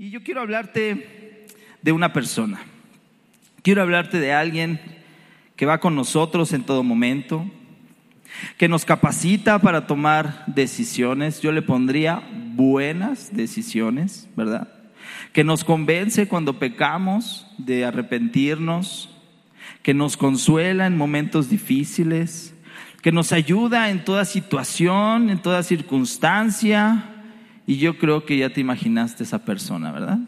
Y yo quiero hablarte de una persona. Quiero hablarte de alguien que va con nosotros en todo momento, que nos capacita para tomar decisiones. Yo le pondría buenas decisiones, ¿verdad? Que nos convence cuando pecamos de arrepentirnos, que nos consuela en momentos difíciles, que nos ayuda en toda situación, en toda circunstancia, y yo creo que ya te imaginaste esa persona, ¿verdad?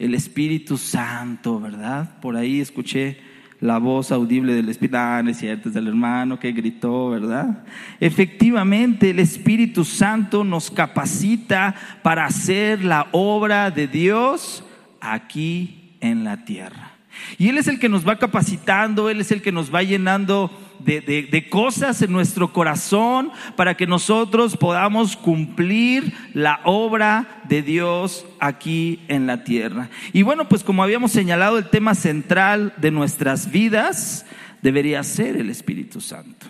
El Espíritu Santo, ¿verdad? Por ahí escuché la voz audible del Espíritu, ah, es cierto, del hermano que gritó, ¿verdad? Efectivamente, el Espíritu Santo nos capacita para hacer la obra de Dios aquí en la tierra. Y Él es el que nos va capacitando, Él es el que nos va llenando de, cosas en nuestro corazón para que nosotros podamos cumplir la obra de Dios aquí en la tierra. Y bueno, pues como habíamos señalado, el tema central de nuestras vidas debería ser el Espíritu Santo.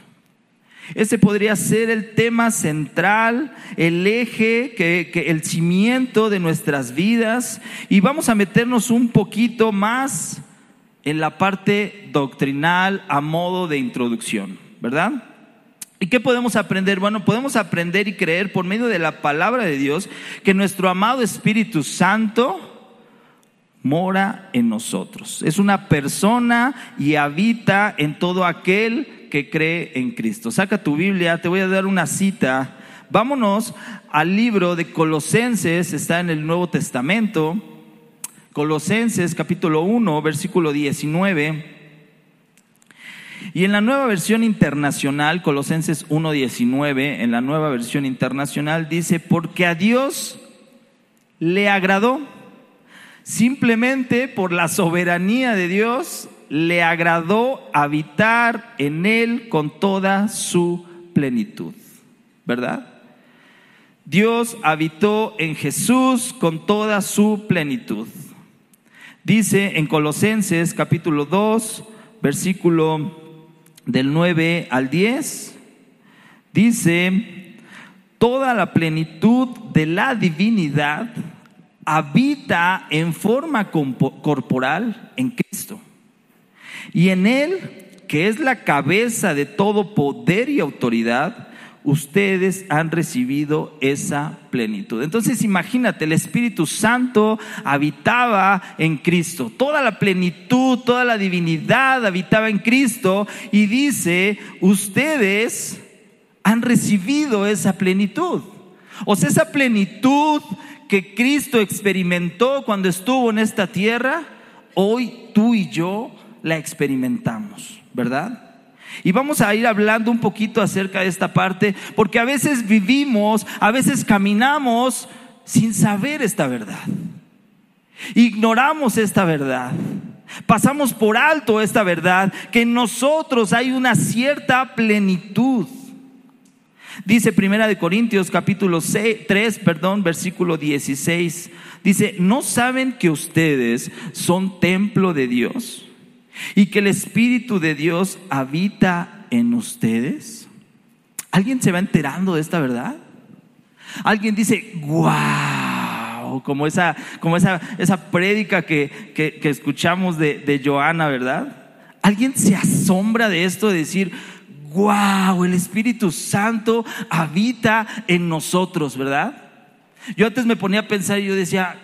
Ese podría ser el tema central, el eje, que, el cimiento de nuestras vidas. Y vamos a meternos un poquito más en la parte doctrinal a modo de introducción, ¿verdad? ¿Y qué podemos aprender? Bueno, podemos aprender y creer por medio de la palabra de Dios que nuestro amado Espíritu Santo mora en nosotros. Es una persona y habita en todo aquel que cree en Cristo. Saca tu Biblia, te voy a dar una cita. Vámonos al libro de Colosenses, está en el Nuevo Testamento. Colosenses capítulo 1, versículo 19. Y en la nueva versión internacional, Colosenses 19, en la nueva versión internacional dice, porque a Dios le agradó, simplemente por la soberanía de Dios, le agradó habitar en Él con toda su plenitud, ¿verdad? Dios habitó en Jesús con toda su plenitud. Dice en Colosenses capítulo 2, versículo del 9 al 10, dice, toda la plenitud de la divinidad habita en forma corporal en Cristo. Y en Él, que es la cabeza de todo poder y autoridad, ustedes han recibido esa plenitud. Entonces imagínate, el Espíritu Santo habitaba en Cristo, toda la plenitud, toda la divinidad habitaba en Cristo y dice, ustedes han recibido esa plenitud. O sea, esa plenitud que Cristo experimentó cuando estuvo en esta tierra, hoy tú y yo la experimentamos, ¿verdad? Y vamos a ir hablando un poquito acerca de esta parte, porque a veces vivimos, a veces caminamos sin saber esta verdad. Ignoramos esta verdad. Pasamos por alto esta verdad, que en nosotros hay una cierta plenitud. Dice Primera de Corintios capítulo 3, perdón, versículo 16. Dice, ¿no saben que ustedes son templo de Dios? Y que el Espíritu de Dios habita en ustedes? ¿Alguien se va enterando de esta verdad? Alguien dice, wow, como esa, como esa, esa prédica que, que, escuchamos de, de ¿verdad? ¿Alguien se asombra de esto, de decir, wow, el Espíritu Santo habita en nosotros, ¿verdad? Yo antes me ponía a pensar y yo decía,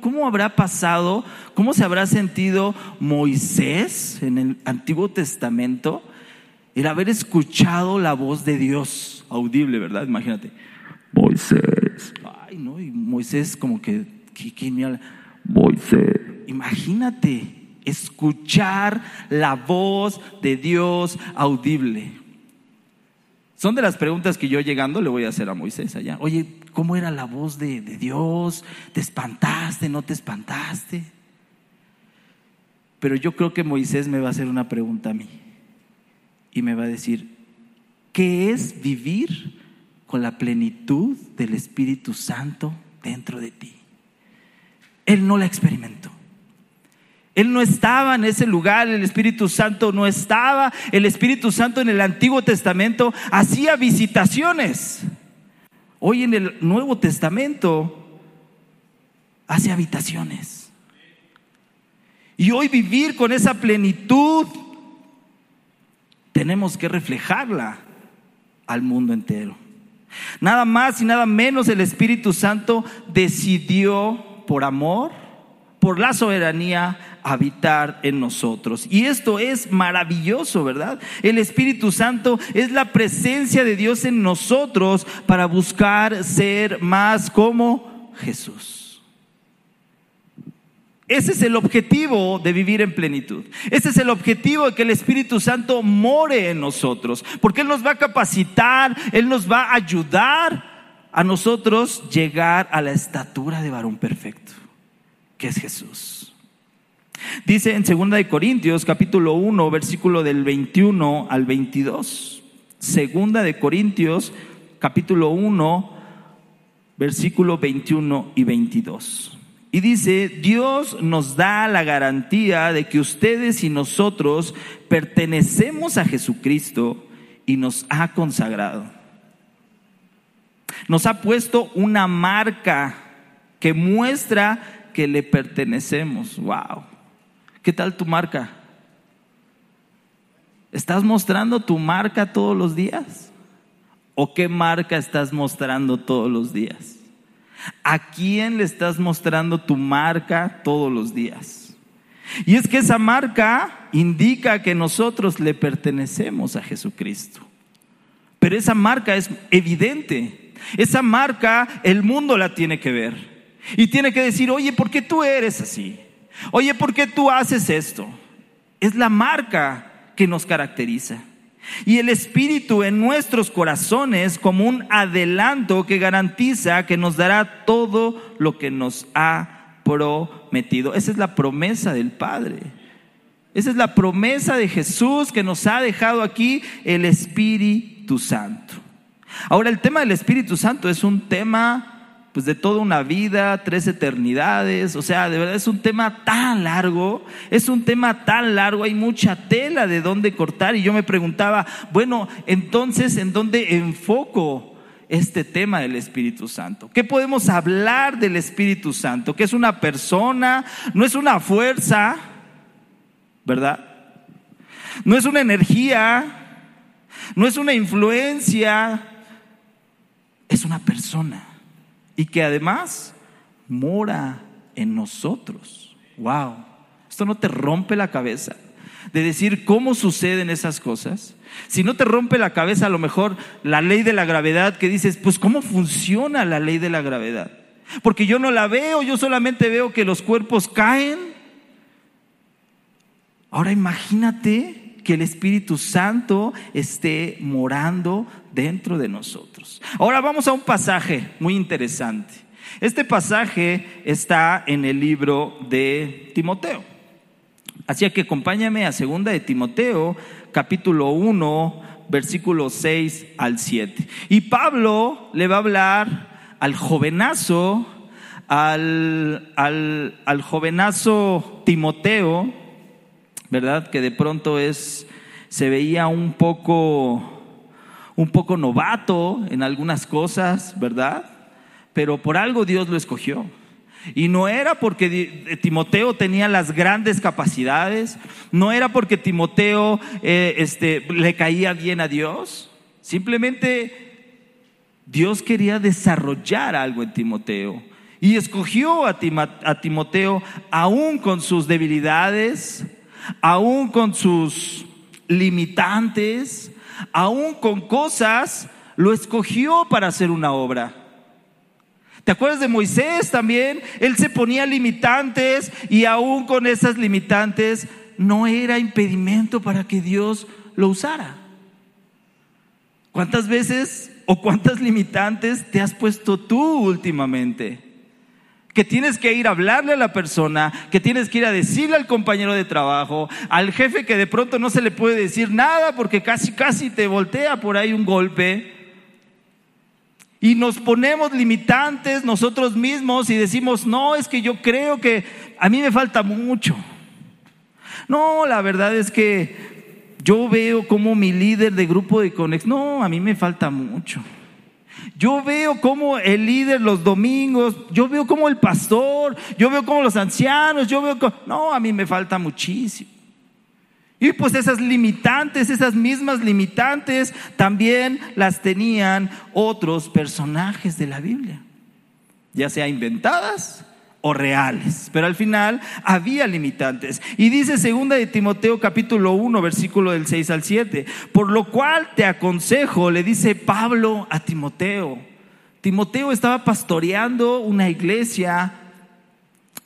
cómo, habrá pasado, cómo se habrá sentido Moisés en el Antiguo Testamento el haber escuchado la voz de Dios audible, ¿verdad? Imagínate. Moisés. Ay, no, y Moisés como que, ¿quién me habla? Moisés. Imagínate escuchar la voz de Dios audible. Son de las preguntas que yo llegando le voy a hacer a Moisés allá. Oye, ¿cómo era la voz de, Dios? ¿Te espantaste? ¿No te espantaste? Pero yo creo que Moisés me va a hacer una pregunta a mí. Y me va a decir, ¿qué es vivir con la plenitud del Espíritu Santo dentro de ti? Él no la experimentó. Él no estaba en ese lugar, el Espíritu Santo no estaba. El Espíritu Santo en el Antiguo Testamento hacía visitaciones. Hoy en el Nuevo Testamento hace habitaciones. Y hoy vivir con esa plenitud, tenemos que reflejarla al mundo entero. Nada más y nada menos el Espíritu Santo decidió por amor, por la soberanía, habitar en nosotros. Y esto es maravilloso, ¿verdad? El Espíritu Santo es la presencia de Dios en nosotros para buscar ser más como Jesús. Ese es el objetivo de vivir en plenitud. Ese es el objetivo de que el Espíritu Santo more en nosotros. Porque Él nos va a capacitar, Él nos va a ayudar a nosotros llegar a la estatura de varón perfecto, que es Jesús. Dice en 2 de Corintios capítulo 1, versículo del 21 al 22. Segunda de Corintios capítulo 1, versículo 21 y 22. Y dice, Dios nos da la garantía de que ustedes y nosotros pertenecemos a Jesucristo y nos ha consagrado. Nos ha puesto una marca que muestra que le pertenecemos. Wow. ¿Qué tal tu marca? ¿Estás mostrando tu marca todos los días? ¿O qué marca estás mostrando todos los días? ¿A quién le estás mostrando tu marca todos los días? Y es que esa marca indica que nosotros le pertenecemos a Jesucristo. Pero esa marca es evidente. Esa marca el mundo la tiene que ver. Y tiene que decir, oye, ¿por qué tú eres así? Oye, ¿por qué tú haces esto? Es la marca que nos caracteriza. Y el Espíritu en nuestros corazones como un adelanto que garantiza que nos dará todo lo que nos ha prometido. Esa es la promesa del Padre. Esa es la promesa de Jesús que nos ha dejado aquí el Espíritu Santo. Ahora el tema del Espíritu Santo es un tema pues de toda una vida, tres eternidades, o sea, de verdad es un tema tan largo, es un tema tan largo, hay mucha tela de dónde cortar y yo me preguntaba, bueno, entonces, ¿en dónde enfoco este tema del Espíritu Santo? ¿Qué podemos hablar del Espíritu Santo? ¿Que es una persona? ¿No es una fuerza? ¿Verdad? ¿No es una energía? ¿No es una influencia? Es una persona y que además mora en nosotros. Wow. ¿Esto no te rompe la cabeza? De decir cómo suceden esas cosas. Si no te rompe la cabeza a lo mejor la ley de la gravedad que dices, pues ¿cómo funciona la ley de la gravedad? Porque yo no la veo, yo solamente veo que los cuerpos caen. Ahora imagínate que el Espíritu Santo esté morando dentro de nosotros. Ahora vamos a un pasaje muy interesante. Este pasaje está en el libro de Timoteo. Así que acompáñame a segunda de Timoteo, capítulo 1, versículos 6 al 7. Y Pablo le va a hablar al jovenazo, al, al, al jovenazo Timoteo, ¿verdad? Que de pronto es, se veía un poco un poco novato en algunas cosas, ¿verdad? Pero por algo Dios lo escogió. Y no era porque Timoteo tenía las grandes capacidades, no era porque Timoteo eh, este, le caía bien a Dios, simplemente Dios quería desarrollar algo en Timoteo. Y escogió a Timoteo aún con sus debilidades, aún con sus limitantes, aún con cosas, lo escogió para hacer una obra. ¿Te acuerdas de Moisés también? Él se ponía limitantes y aún con esas limitantes no era impedimento para que Dios lo usara. ¿Cuántas veces o cuántas limitantes te has puesto tú últimamente? Que tienes que ir a hablarle a la persona, que tienes que ir a decirle al compañero de trabajo, al jefe que de pronto no se le puede decir nada porque casi, casi te voltea por ahí un golpe. Y nos ponemos limitantes nosotros mismos y decimos, no, es que yo creo que a mí me falta mucho. No, la verdad es que yo veo como mi líder de grupo de Conex, no, a mí me falta mucho. Yo veo como el líder los domingos, yo veo como el pastor, yo veo como los ancianos, yo veo como... No, a mí me falta muchísimo. Y pues esas limitantes, esas mismas limitantes, también las tenían otros personajes de la Biblia, ya sea inventadas o reales, pero al final había limitantes. Y dice segunda de Timoteo capítulo 1, versículo del 6 al 7, por lo cual te aconsejo, le dice Pablo a Timoteo. Timoteo estaba pastoreando una iglesia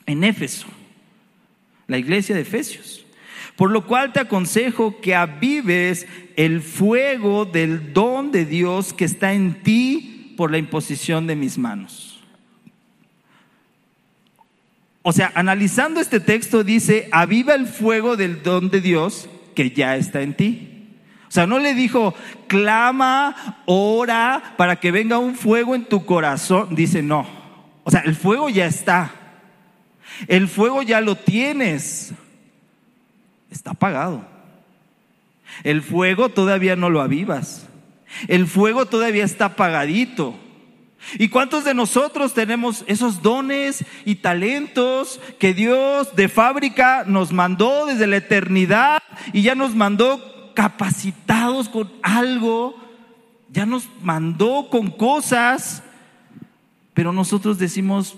en Éfeso, la iglesia de Efesios. Por lo cual te aconsejo que avives el fuego del don de Dios que está en ti por la imposición de mis manos. O sea, analizando este texto dice, aviva el fuego del don de Dios que ya está en ti. O sea, no le dijo, clama, ora para que venga un fuego en tu corazón. Dice, no. O sea, el fuego ya está. El fuego ya lo tienes está apagado. El fuego todavía no lo avivas. El fuego todavía está apagadito. ¿Y cuántos de nosotros tenemos esos dones y talentos que Dios de fábrica nos mandó desde la eternidad y ya nos mandó capacitados con algo? Ya nos mandó con cosas, pero nosotros decimos,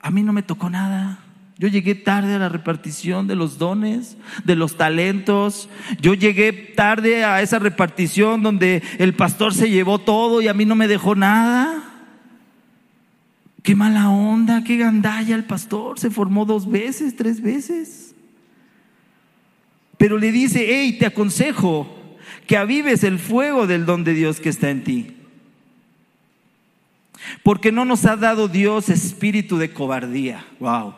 a mí no me tocó nada. Yo llegué tarde a la repartición de los dones, de los talentos. Yo llegué tarde a esa repartición donde el pastor se llevó todo y a mí no me dejó nada. Qué mala onda, qué gandalla el pastor. Se formó dos veces, tres veces. Pero le dice, hey, te aconsejo que avives el fuego del don de Dios que está en ti. Porque no nos ha dado Dios espíritu de cobardía. Wow.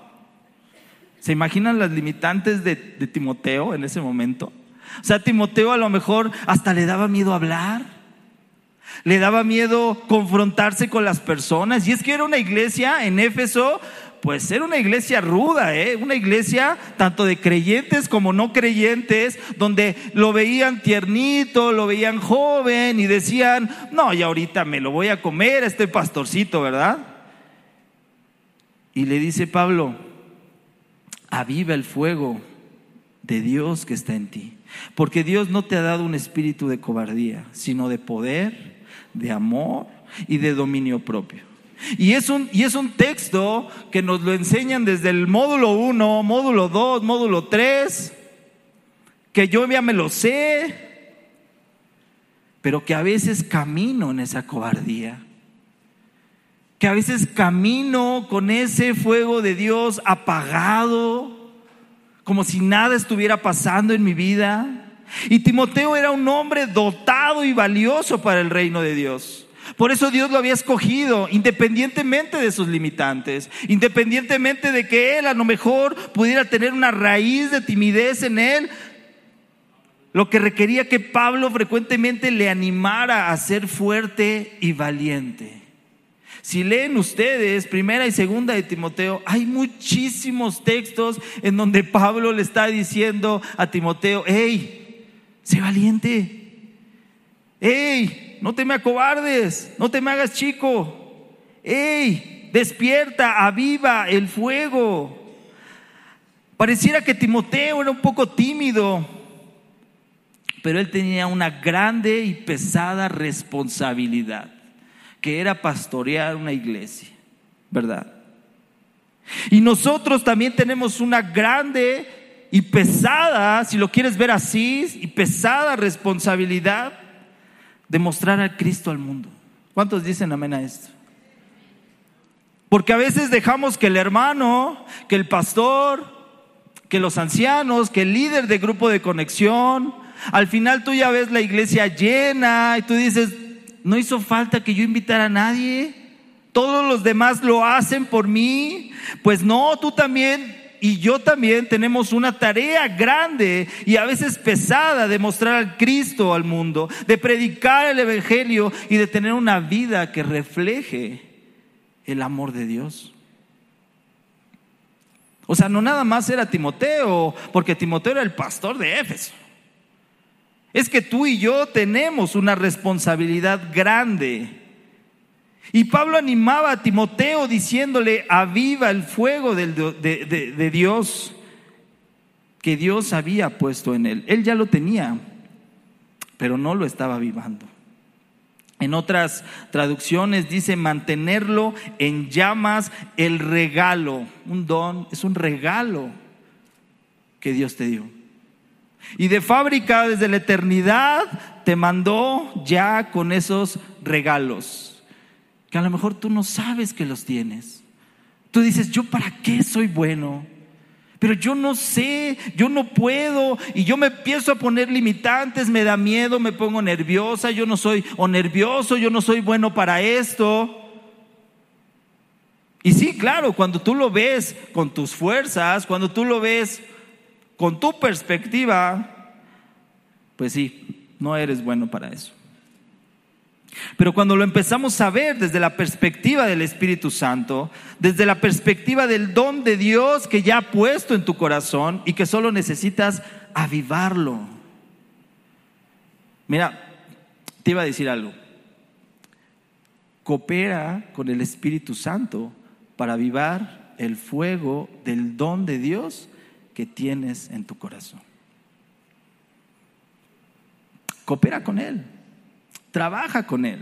¿Se imaginan las limitantes de, Timoteo en ese momento? O sea, Timoteo a lo mejor hasta le daba miedo hablar, le daba miedo confrontarse con las personas. Y es que era una iglesia en Éfeso, pues era una iglesia ruda, ¿eh? una iglesia tanto de creyentes como no creyentes, donde lo veían tiernito, lo veían joven y decían, no, y ahorita me lo voy a comer este pastorcito, ¿verdad? Y le dice Pablo, aviva el fuego de Dios que está en ti. Porque Dios no te ha dado un espíritu de cobardía, sino de poder, de amor y de dominio propio. Y es un, y es un texto que nos lo enseñan desde el módulo 1, módulo 2, módulo 3, que yo ya me lo sé, pero que a veces camino en esa cobardía que a veces camino con ese fuego de Dios apagado, como si nada estuviera pasando en mi vida. Y Timoteo era un hombre dotado y valioso para el reino de Dios. Por eso Dios lo había escogido, independientemente de sus limitantes, independientemente de que él a lo mejor pudiera tener una raíz de timidez en él, lo que requería que Pablo frecuentemente le animara a ser fuerte y valiente. Si leen ustedes primera y segunda de Timoteo, hay muchísimos textos en donde Pablo le está diciendo a Timoteo, hey, sé valiente, hey, no te me acobardes, no te me hagas chico, hey, despierta, aviva el fuego. Pareciera que Timoteo era un poco tímido, pero él tenía una grande y pesada responsabilidad que era pastorear una iglesia, ¿verdad? Y nosotros también tenemos una grande y pesada, si lo quieres ver así, y pesada responsabilidad de mostrar a Cristo al mundo. ¿Cuántos dicen amén a esto? Porque a veces dejamos que el hermano, que el pastor, que los ancianos, que el líder de grupo de conexión, al final tú ya ves la iglesia llena y tú dices, no hizo falta que yo invitara a nadie. Todos los demás lo hacen por mí. Pues no, tú también y yo también tenemos una tarea grande y a veces pesada de mostrar al Cristo al mundo, de predicar el Evangelio y de tener una vida que refleje el amor de Dios. O sea, no nada más era Timoteo, porque Timoteo era el pastor de Éfeso. Es que tú y yo tenemos una responsabilidad grande Y Pablo animaba a Timoteo diciéndole, aviva el fuego de, de Dios que Dios había puesto en él. Él ya lo tenía, pero no lo estaba avivando. En otras traducciones dice mantenerlo en llamas el regalo. Un don es un regalo que Dios te dio. Y de fábrica desde la eternidad te mandó ya con esos regalos. Que a lo mejor tú no sabes que los tienes. Tú dices, ¿yo para qué soy bueno? Pero yo no sé, yo no puedo y yo me empiezo a poner limitantes, me da miedo, me pongo nerviosa, yo no soy o nervioso, yo no soy bueno para esto. Y sí, claro, cuando tú lo ves con tus fuerzas, cuando tú lo ves con tu perspectiva, pues sí, no eres bueno para eso. Pero cuando lo empezamos a ver desde la perspectiva del Espíritu Santo, desde la perspectiva del don de Dios que ya ha puesto en tu corazón y que solo necesitas avivarlo. Mira, te iba a decir algo. Coopera con el Espíritu Santo para avivar el fuego del don de Dios que tienes en tu corazón. Coopera con Él. Trabaja con Él.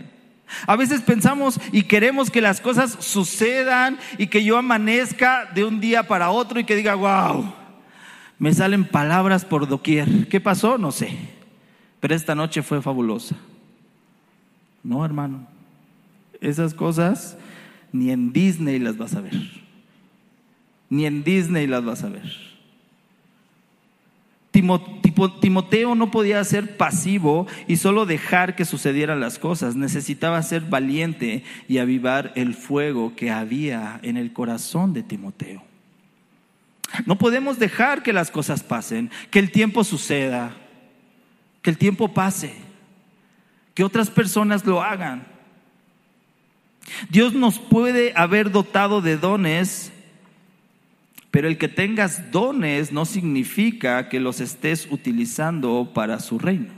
A veces pensamos y queremos que las cosas sucedan y que yo amanezca de un día para otro y que diga, wow, me salen palabras por doquier. ¿Qué pasó? No sé. Pero esta noche fue fabulosa. No, hermano. Esas cosas ni en Disney las vas a ver. Ni en Disney las vas a ver. Timoteo no podía ser pasivo y solo dejar que sucedieran las cosas. Necesitaba ser valiente y avivar el fuego que había en el corazón de Timoteo. No podemos dejar que las cosas pasen, que el tiempo suceda, que el tiempo pase, que otras personas lo hagan. Dios nos puede haber dotado de dones pero el que tengas dones no significa que los estés utilizando para su reino.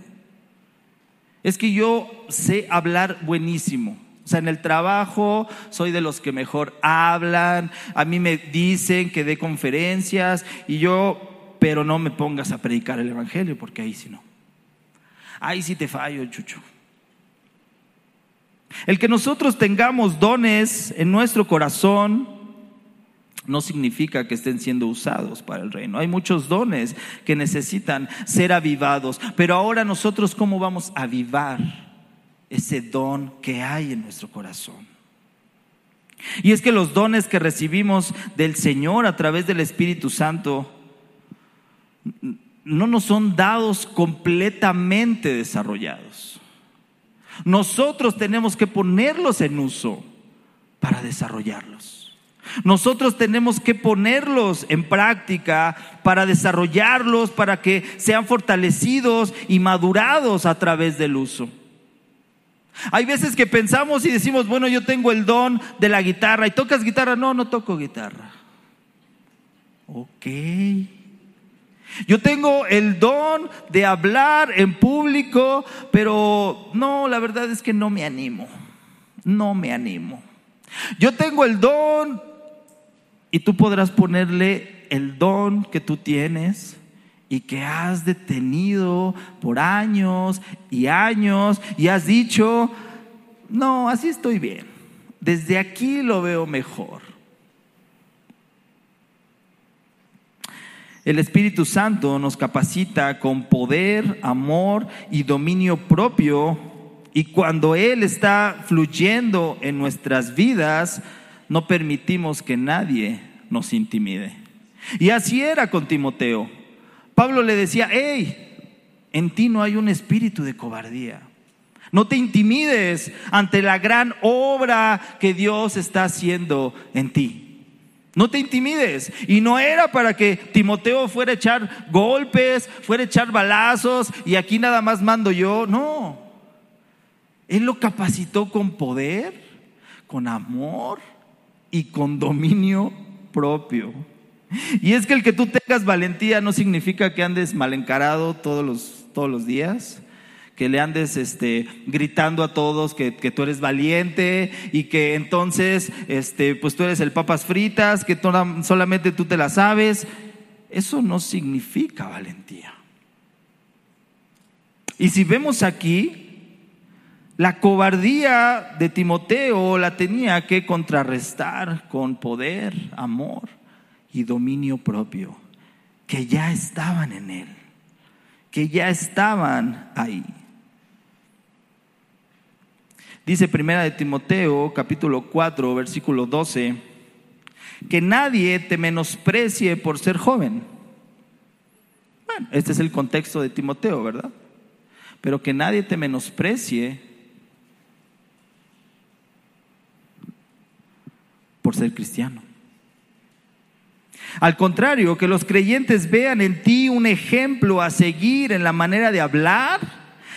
Es que yo sé hablar buenísimo. O sea, en el trabajo soy de los que mejor hablan. A mí me dicen que dé conferencias y yo, pero no me pongas a predicar el Evangelio porque ahí sí no. Ahí sí te fallo, chucho. El que nosotros tengamos dones en nuestro corazón no significa que estén siendo usados para el reino. Hay muchos dones que necesitan ser avivados, pero ahora nosotros cómo vamos a avivar ese don que hay en nuestro corazón. Y es que los dones que recibimos del Señor a través del Espíritu Santo no nos son dados completamente desarrollados. Nosotros tenemos que ponerlos en uso para desarrollarlos. Nosotros tenemos que ponerlos en práctica para desarrollarlos, para que sean fortalecidos y madurados a través del uso. Hay veces que pensamos y decimos, bueno, yo tengo el don de la guitarra y tocas guitarra. No, no toco guitarra. Ok. Yo tengo el don de hablar en público, pero no, la verdad es que no me animo. No me animo. Yo tengo el don y tú podrás ponerle el don que tú tienes y que has detenido por años y años y has dicho, no, así estoy bien. Desde aquí lo veo mejor. El Espíritu Santo nos capacita con poder, amor y dominio propio y cuando Él está fluyendo en nuestras vidas, no permitimos que nadie nos intimide. Y así era con Timoteo. Pablo le decía, hey, en ti no hay un espíritu de cobardía. No te intimides ante la gran obra que Dios está haciendo en ti. No te intimides. Y no era para que Timoteo fuera a echar golpes, fuera a echar balazos y aquí nada más mando yo. No. Él lo capacitó con poder, con amor y con dominio propio. Y es que el que tú tengas valentía no significa que andes mal encarado todos los, todos los días, que le andes este, gritando a todos que, que, tú eres valiente y que entonces este, pues tú eres el papas fritas, que solamente tú te la sabes. Eso no significa valentía. Y si vemos aquí, la cobardía de Timoteo la tenía que contrarrestar con poder, amor y dominio propio, que ya estaban en él, que ya estaban ahí. Dice primera de Timoteo, capítulo 4, versículo 12, que nadie te menosprecie por ser joven. Bueno, este es el contexto de Timoteo, ¿verdad? Pero que nadie te menosprecie por ser cristiano. Al contrario, que los creyentes vean en ti un ejemplo a seguir en la manera de hablar,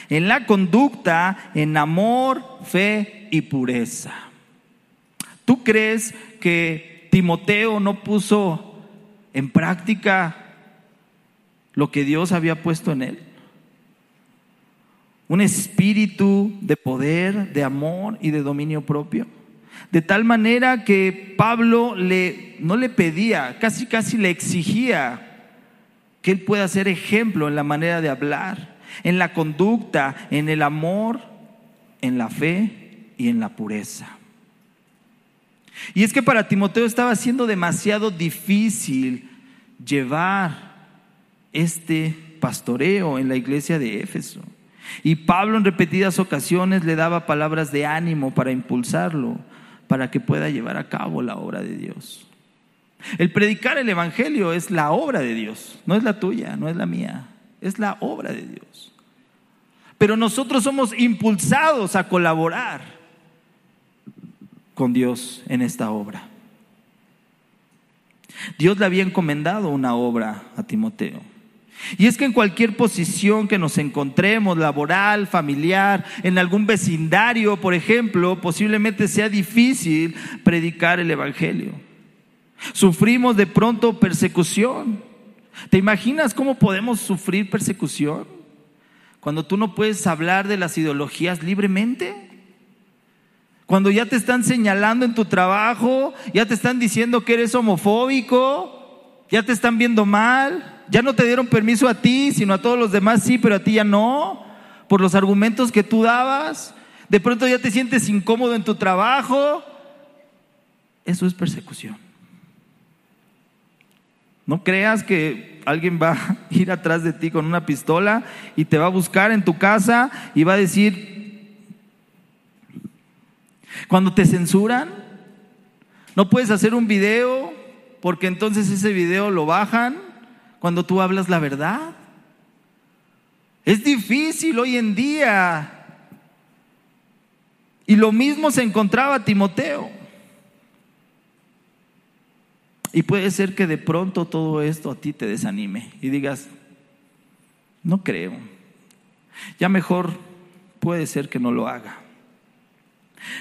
en la conducta, en amor, fe y pureza. ¿Tú crees que Timoteo no puso en práctica lo que Dios había puesto en él? Un espíritu de poder, de amor y de dominio propio. De tal manera que Pablo le, no le pedía, casi casi le exigía que él pueda ser ejemplo en la manera de hablar, en la conducta, en el amor, en la fe y en la pureza. Y es que para Timoteo estaba siendo demasiado difícil llevar este pastoreo en la iglesia de Éfeso. Y Pablo en repetidas ocasiones le daba palabras de ánimo para impulsarlo para que pueda llevar a cabo la obra de Dios. El predicar el Evangelio es la obra de Dios, no es la tuya, no es la mía, es la obra de Dios. Pero nosotros somos impulsados a colaborar con Dios en esta obra. Dios le había encomendado una obra a Timoteo. Y es que en cualquier posición que nos encontremos, laboral, familiar, en algún vecindario, por ejemplo, posiblemente sea difícil predicar el Evangelio. Sufrimos de pronto persecución. ¿Te imaginas cómo podemos sufrir persecución? Cuando tú no puedes hablar de las ideologías libremente. Cuando ya te están señalando en tu trabajo, ya te están diciendo que eres homofóbico, ya te están viendo mal, ya no te dieron permiso a ti, sino a todos los demás sí, pero a ti ya no, por los argumentos que tú dabas. De pronto ya te sientes incómodo en tu trabajo. Eso es persecución. No creas que alguien va a ir atrás de ti con una pistola y te va a buscar en tu casa y va a decir, cuando te censuran, no puedes hacer un video porque entonces ese video lo bajan cuando tú hablas la verdad. Es difícil hoy en día. Y lo mismo se encontraba Timoteo. Y puede ser que de pronto todo esto a ti te desanime y digas, no creo. Ya mejor puede ser que no lo haga.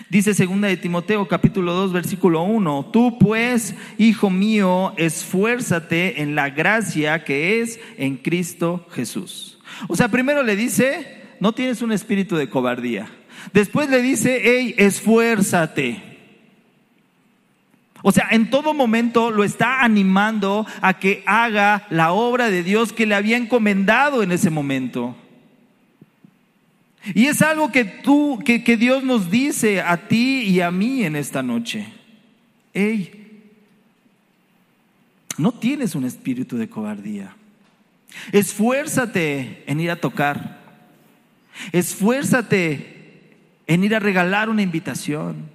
Dice segunda de Timoteo capítulo 2 versículo 1, tú pues, hijo mío, esfuérzate en la gracia que es en Cristo Jesús. O sea, primero le dice, no tienes un espíritu de cobardía. Después le dice, hey, esfuérzate. O sea, en todo momento lo está animando a que haga la obra de Dios que le había encomendado en ese momento. Y es algo que tú, que, Dios nos dice a ti y a mí en esta noche. Hey, no tienes un espíritu de cobardía. Esfuérzate en ir a tocar. Esfuérzate en ir a regalar una invitación.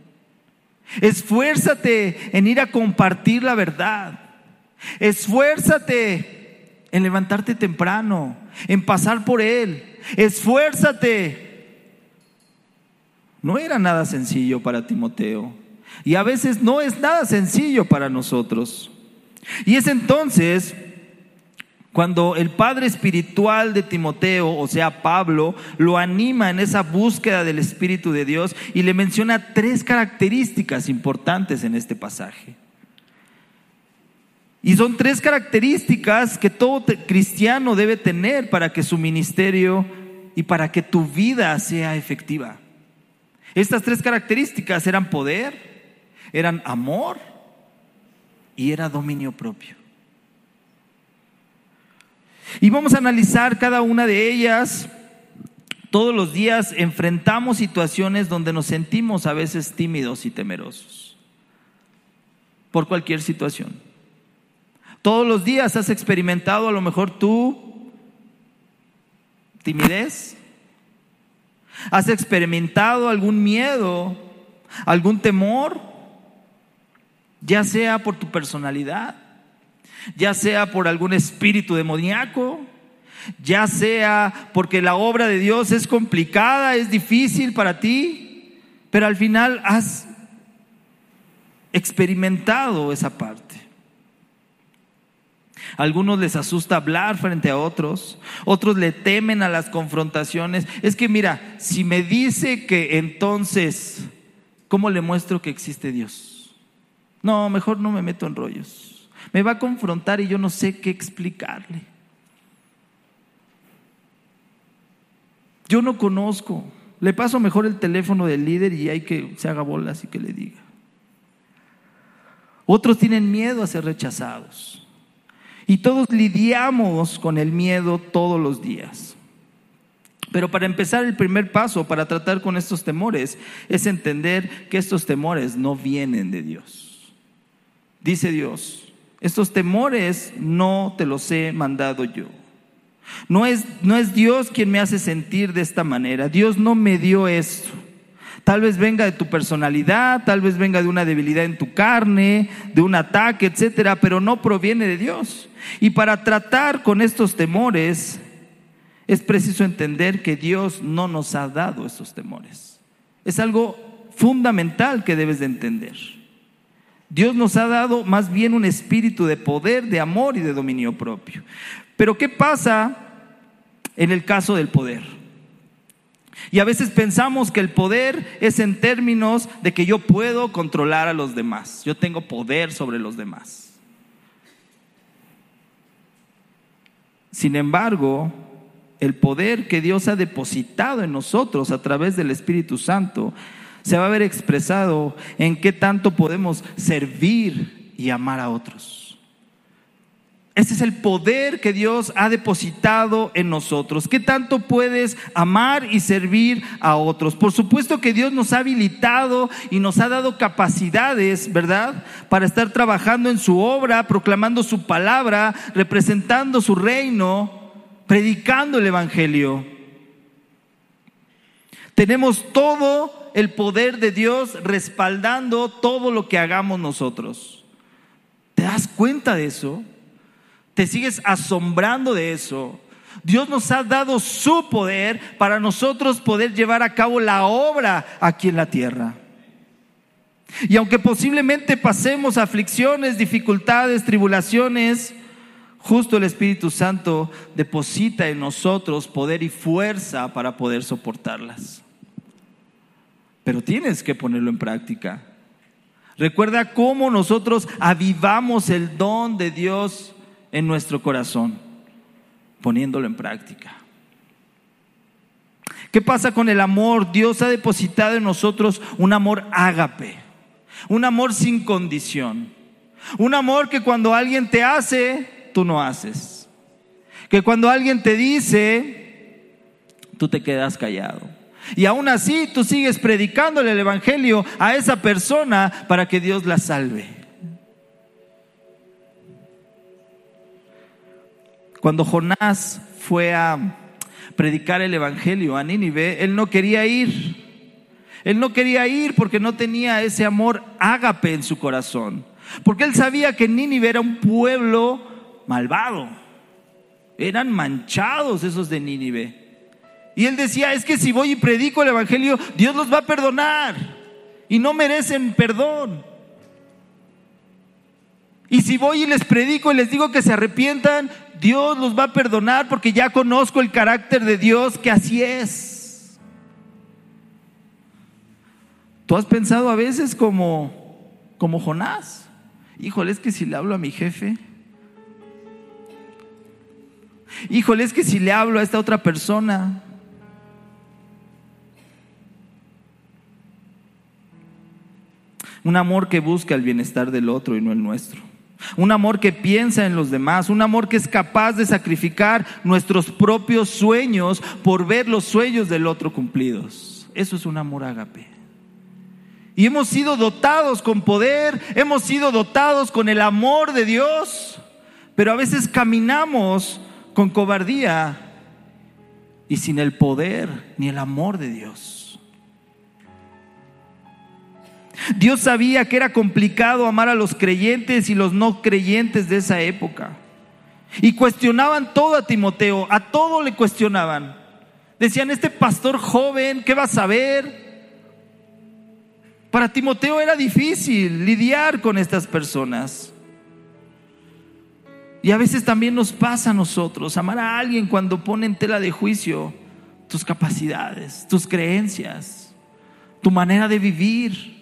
Esfuérzate en ir a compartir la verdad. Esfuérzate en levantarte temprano, en pasar por Él, esfuérzate. No era nada sencillo para Timoteo. Y a veces no es nada sencillo para nosotros. Y es entonces cuando el padre espiritual de Timoteo, o sea, Pablo, lo anima en esa búsqueda del Espíritu de Dios y le menciona tres características importantes en este pasaje. Y son tres características que todo cristiano debe tener para que su ministerio y para que tu vida sea efectiva. Estas tres características eran poder, eran amor y era dominio propio. Y vamos a analizar cada una de ellas. Todos los días enfrentamos situaciones donde nos sentimos a veces tímidos y temerosos por cualquier situación. Todos los días has experimentado a lo mejor tú timidez. ¿Has experimentado algún miedo, algún temor? Ya sea por tu personalidad, ya sea por algún espíritu demoníaco, ya sea porque la obra de Dios es complicada, es difícil para ti, pero al final has experimentado esa parte. Algunos les asusta hablar frente a otros, otros le temen a las confrontaciones. Es que mira, si me dice que entonces, ¿cómo le muestro que existe Dios? No, mejor no me meto en rollos me va a confrontar y yo no sé qué explicarle. Yo no conozco. Le paso mejor el teléfono del líder y hay que se haga bolas y que le diga. Otros tienen miedo a ser rechazados. Y todos lidiamos con el miedo todos los días. Pero para empezar, el primer paso para tratar con estos temores es entender que estos temores no vienen de Dios. Dice Dios, estos temores no te los he mandado yo. No es, no es Dios quien me hace sentir de esta manera. Dios no me dio esto. Tal vez venga de tu personalidad, tal vez venga de una debilidad en tu carne, de un ataque, etcétera, pero no proviene de Dios. Y para tratar con estos temores, es preciso entender que Dios no nos ha dado estos temores. Es algo fundamental que debes de entender. Dios nos ha dado más bien un espíritu de poder, de amor y de dominio propio. Pero ¿qué pasa en el caso del poder? Y a veces pensamos que el poder es en términos de que yo puedo controlar a los demás, yo tengo poder sobre los demás. Sin embargo, el poder que Dios ha depositado en nosotros a través del Espíritu Santo se va a ver expresado en qué tanto podemos servir y amar a otros. Ese es el poder que Dios ha depositado en nosotros. ¿Qué tanto puedes amar y servir a otros? Por supuesto que Dios nos ha habilitado y nos ha dado capacidades, ¿verdad? Para estar trabajando en su obra, proclamando su palabra, representando su reino, predicando el Evangelio. Tenemos todo el poder de Dios respaldando todo lo que hagamos nosotros. ¿Te das cuenta de eso? ¿Te sigues asombrando de eso? Dios nos ha dado su poder para nosotros poder llevar a cabo la obra aquí en la tierra. Y aunque posiblemente pasemos aflicciones, dificultades, tribulaciones, justo el Espíritu Santo deposita en nosotros poder y fuerza para poder soportarlas pero tienes que ponerlo en práctica. Recuerda cómo nosotros avivamos el don de Dios en nuestro corazón, poniéndolo en práctica. ¿Qué pasa con el amor? Dios ha depositado en nosotros un amor ágape, un amor sin condición, un amor que cuando alguien te hace, tú no haces, que cuando alguien te dice, tú te quedas callado. Y aún así tú sigues predicándole el Evangelio a esa persona para que Dios la salve. Cuando Jonás fue a predicar el Evangelio a Nínive, él no quería ir. Él no quería ir porque no tenía ese amor ágape en su corazón. Porque él sabía que Nínive era un pueblo malvado. Eran manchados esos de Nínive. Y él decía, es que si voy y predico el Evangelio, Dios los va a perdonar. Y no merecen perdón. Y si voy y les predico y les digo que se arrepientan, Dios los va a perdonar porque ya conozco el carácter de Dios que así es. ¿Tú has pensado a veces como, como Jonás? Híjole, es que si le hablo a mi jefe, híjole, es que si le hablo a esta otra persona, un amor que busca el bienestar del otro y no el nuestro. Un amor que piensa en los demás, un amor que es capaz de sacrificar nuestros propios sueños por ver los sueños del otro cumplidos. Eso es un amor ágape. Y hemos sido dotados con poder, hemos sido dotados con el amor de Dios, pero a veces caminamos con cobardía y sin el poder ni el amor de Dios. Dios sabía que era complicado amar a los creyentes y los no creyentes de esa época. Y cuestionaban todo a Timoteo, a todo le cuestionaban. Decían, este pastor joven, ¿qué va a saber? Para Timoteo era difícil lidiar con estas personas. Y a veces también nos pasa a nosotros amar a alguien cuando pone en tela de juicio tus capacidades, tus creencias, tu manera de vivir.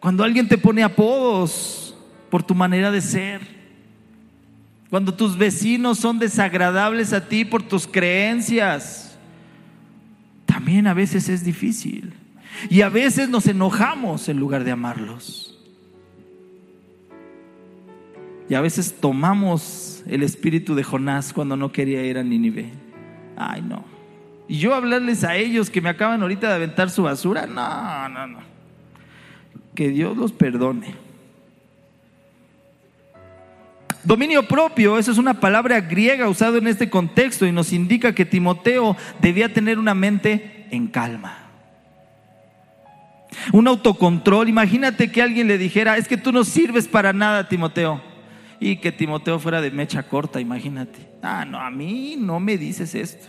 Cuando alguien te pone apodos por tu manera de ser. Cuando tus vecinos son desagradables a ti por tus creencias. También a veces es difícil. Y a veces nos enojamos en lugar de amarlos. Y a veces tomamos el espíritu de Jonás cuando no quería ir a Nínive. Ay, no. Y yo hablarles a ellos que me acaban ahorita de aventar su basura. No, no, no. Que Dios los perdone. Dominio propio, eso es una palabra griega usada en este contexto y nos indica que Timoteo debía tener una mente en calma. Un autocontrol. Imagínate que alguien le dijera, es que tú no sirves para nada, Timoteo. Y que Timoteo fuera de mecha corta, imagínate. Ah, no, a mí no me dices esto.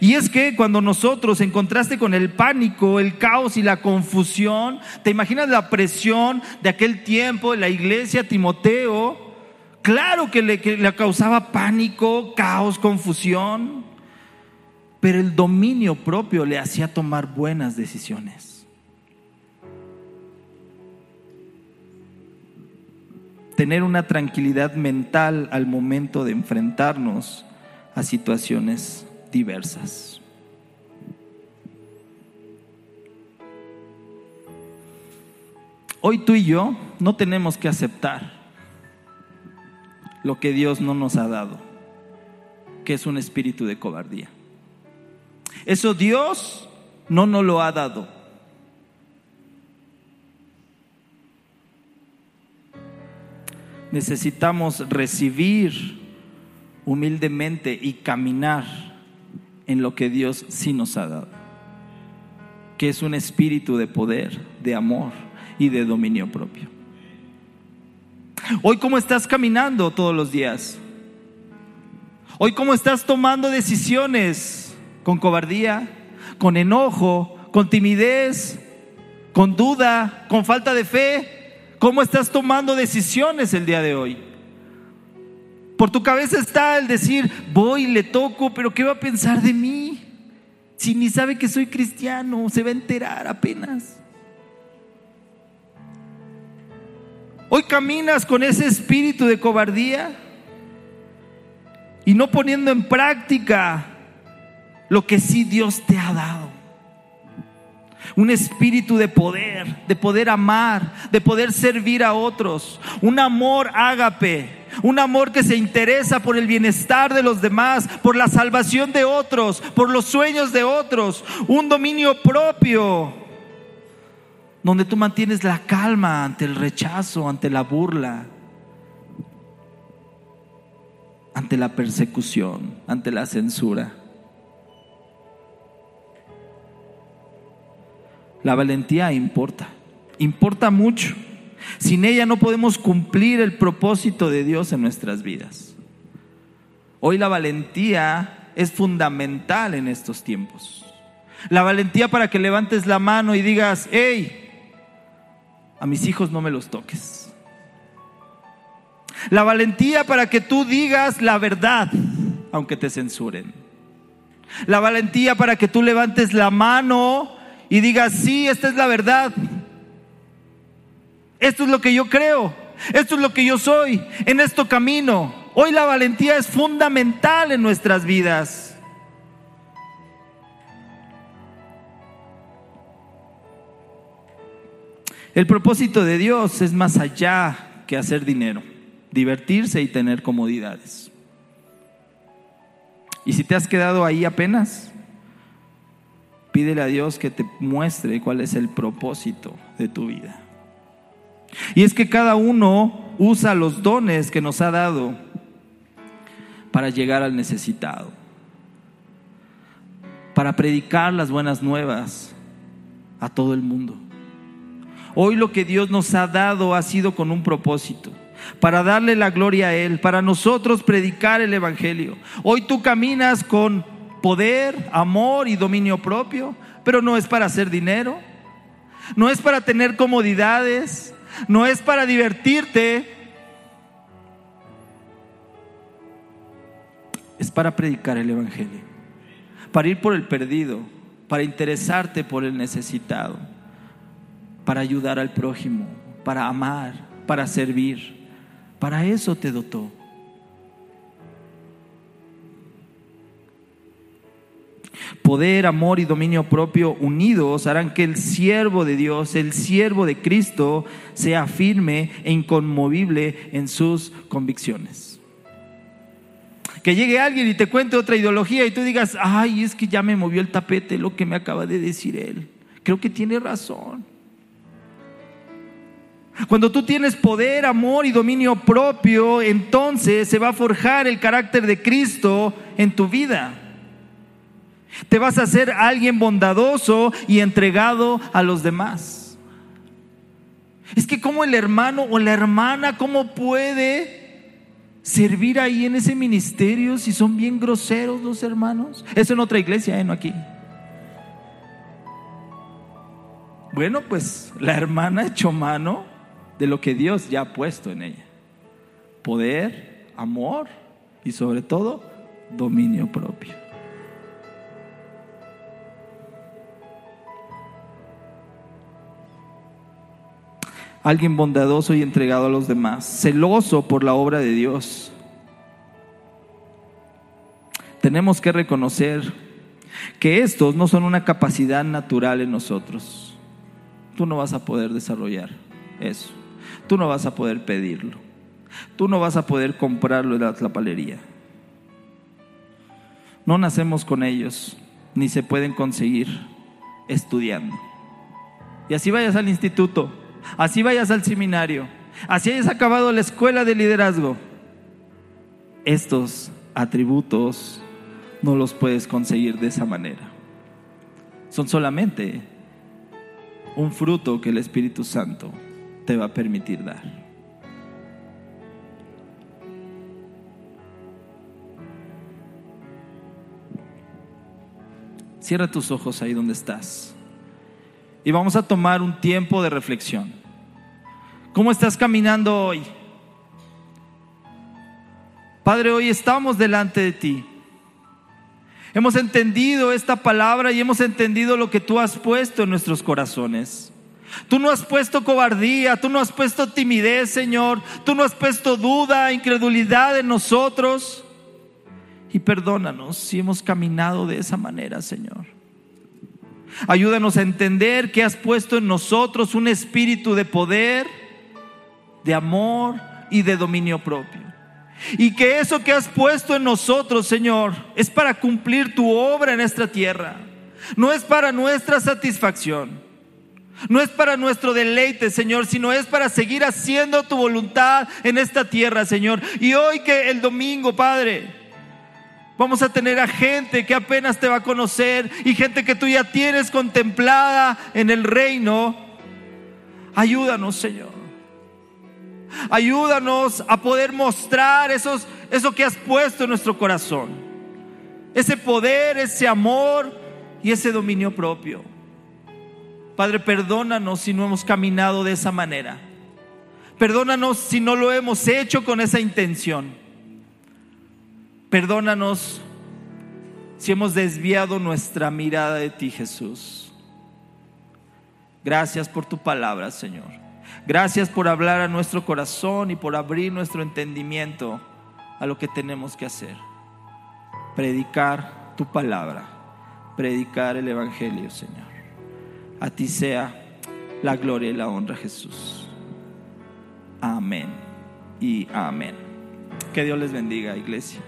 Y es que cuando nosotros, en contraste con el pánico, el caos y la confusión, te imaginas la presión de aquel tiempo de la iglesia, Timoteo, claro que le, que le causaba pánico, caos, confusión pero el dominio propio le hacía tomar buenas decisiones. Tener una tranquilidad mental al momento de enfrentarnos a situaciones diversas. Hoy tú y yo no tenemos que aceptar lo que Dios no nos ha dado, que es un espíritu de cobardía. Eso Dios no nos lo ha dado. Necesitamos recibir humildemente y caminar en lo que Dios sí nos ha dado, que es un espíritu de poder, de amor y de dominio propio. Hoy, ¿cómo estás caminando todos los días? Hoy, ¿cómo estás tomando decisiones? con cobardía, con enojo, con timidez, con duda, con falta de fe? ¿Cómo estás tomando decisiones el día de hoy? Por tu cabeza está el decir, voy, le toco, pero ¿qué va a pensar de mí? Si ni sabe que soy cristiano, se va a enterar apenas. Hoy caminas con ese espíritu de cobardía y no poniendo en práctica lo que sí Dios te ha dado. Un espíritu de poder, de poder amar, de poder servir a otros. Un amor ágape, un amor que se interesa por el bienestar de los demás, por la salvación de otros, por los sueños de otros. Un dominio propio, donde tú mantienes la calma ante el rechazo, ante la burla, ante la persecución, ante la censura. La valentía importa, importa mucho. Sin ella no podemos cumplir el propósito de Dios en nuestras vidas. Hoy la valentía es fundamental en estos tiempos. La valentía para que levantes la mano y digas, hey, a mis hijos no me los toques. La valentía para que tú digas la verdad, aunque te censuren. La valentía para que tú levantes la mano y digas, sí, esta es la verdad. Esto es lo que yo creo. Esto es lo que yo soy. En esto camino. Hoy la valentía es fundamental en nuestras vidas. El propósito de Dios es más allá que hacer dinero, divertirse y tener comodidades. Y si te has quedado ahí apenas, pídele a Dios que te muestre cuál es el propósito de tu vida. Y es que cada uno usa los dones que nos ha dado para llegar al necesitado, para predicar las buenas nuevas a todo el mundo. Hoy lo que Dios nos ha dado ha sido con un propósito, para darle la gloria a Él, para nosotros predicar el Evangelio. Hoy tú caminas con poder, amor y dominio propio, pero no es para hacer dinero, no es para tener comodidades, no es para divertirte, es para predicar el Evangelio, para ir por el perdido, para interesarte por el necesitado, para ayudar al prójimo, para amar, para servir. Para eso te dotó. Poder, amor y dominio propio unidos harán que el siervo de Dios, el siervo de Cristo, sea firme e inconmovible en sus convicciones. Que llegue alguien y te cuente otra ideología y tú digas, ay, es que ya me movió el tapete lo que me acaba de decir él. Creo que tiene razón. Cuando tú tienes poder, amor y dominio propio, entonces se va a forjar el carácter de Cristo en tu vida. Te vas a hacer alguien bondadoso y entregado a los demás. Es que como el hermano o la hermana, ¿cómo puede servir ahí en ese ministerio si son bien groseros los hermanos? Eso en otra iglesia, ¿eh? no aquí. Bueno, pues la hermana echó mano de lo que Dios ya ha puesto en ella. Poder, amor y sobre todo dominio propio. Alguien bondadoso y entregado a los demás, celoso por la obra de Dios. Tenemos que reconocer que estos no son una capacidad natural en nosotros. Tú no vas a poder desarrollar eso. Tú no vas a poder pedirlo. Tú no vas a poder comprarlo en la palería. No nacemos con ellos, ni se pueden conseguir estudiando. Y así vayas al instituto, así vayas al seminario, así hayas acabado la escuela de liderazgo. Estos atributos no los puedes conseguir de esa manera. Son solamente un fruto que el Espíritu Santo te va a permitir dar. Cierra tus ojos ahí donde estás. Y vamos a tomar un tiempo de reflexión. ¿Cómo estás caminando hoy? Padre, hoy estamos delante de ti. Hemos entendido esta palabra y hemos entendido lo que tú has puesto en nuestros corazones. Tú no has puesto cobardía, tú no has puesto timidez, Señor. Tú no has puesto duda, incredulidad en nosotros. Y perdónanos si hemos caminado de esa manera, Señor. Ayúdanos a entender que has puesto en nosotros un espíritu de poder, de amor y de dominio propio. Y que eso que has puesto en nosotros, Señor, es para cumplir tu obra en esta tierra. No es para nuestra satisfacción. No es para nuestro deleite, Señor, sino es para seguir haciendo tu voluntad en esta tierra, Señor. Y hoy que el domingo, Padre, vamos a tener a gente que apenas te va a conocer y gente que tú ya tienes contemplada en el reino. Ayúdanos, Señor. Ayúdanos a poder mostrar esos, eso que has puesto en nuestro corazón. Ese poder, ese amor y ese dominio propio. Padre, perdónanos si no hemos caminado de esa manera. Perdónanos si no lo hemos hecho con esa intención. Perdónanos si hemos desviado nuestra mirada de ti, Jesús. Gracias por tu palabra, Señor. Gracias por hablar a nuestro corazón y por abrir nuestro entendimiento a lo que tenemos que hacer. Predicar tu palabra, predicar el Evangelio, Señor. A ti sea la gloria y la honra Jesús. Amén y amén. Que Dios les bendiga, iglesia.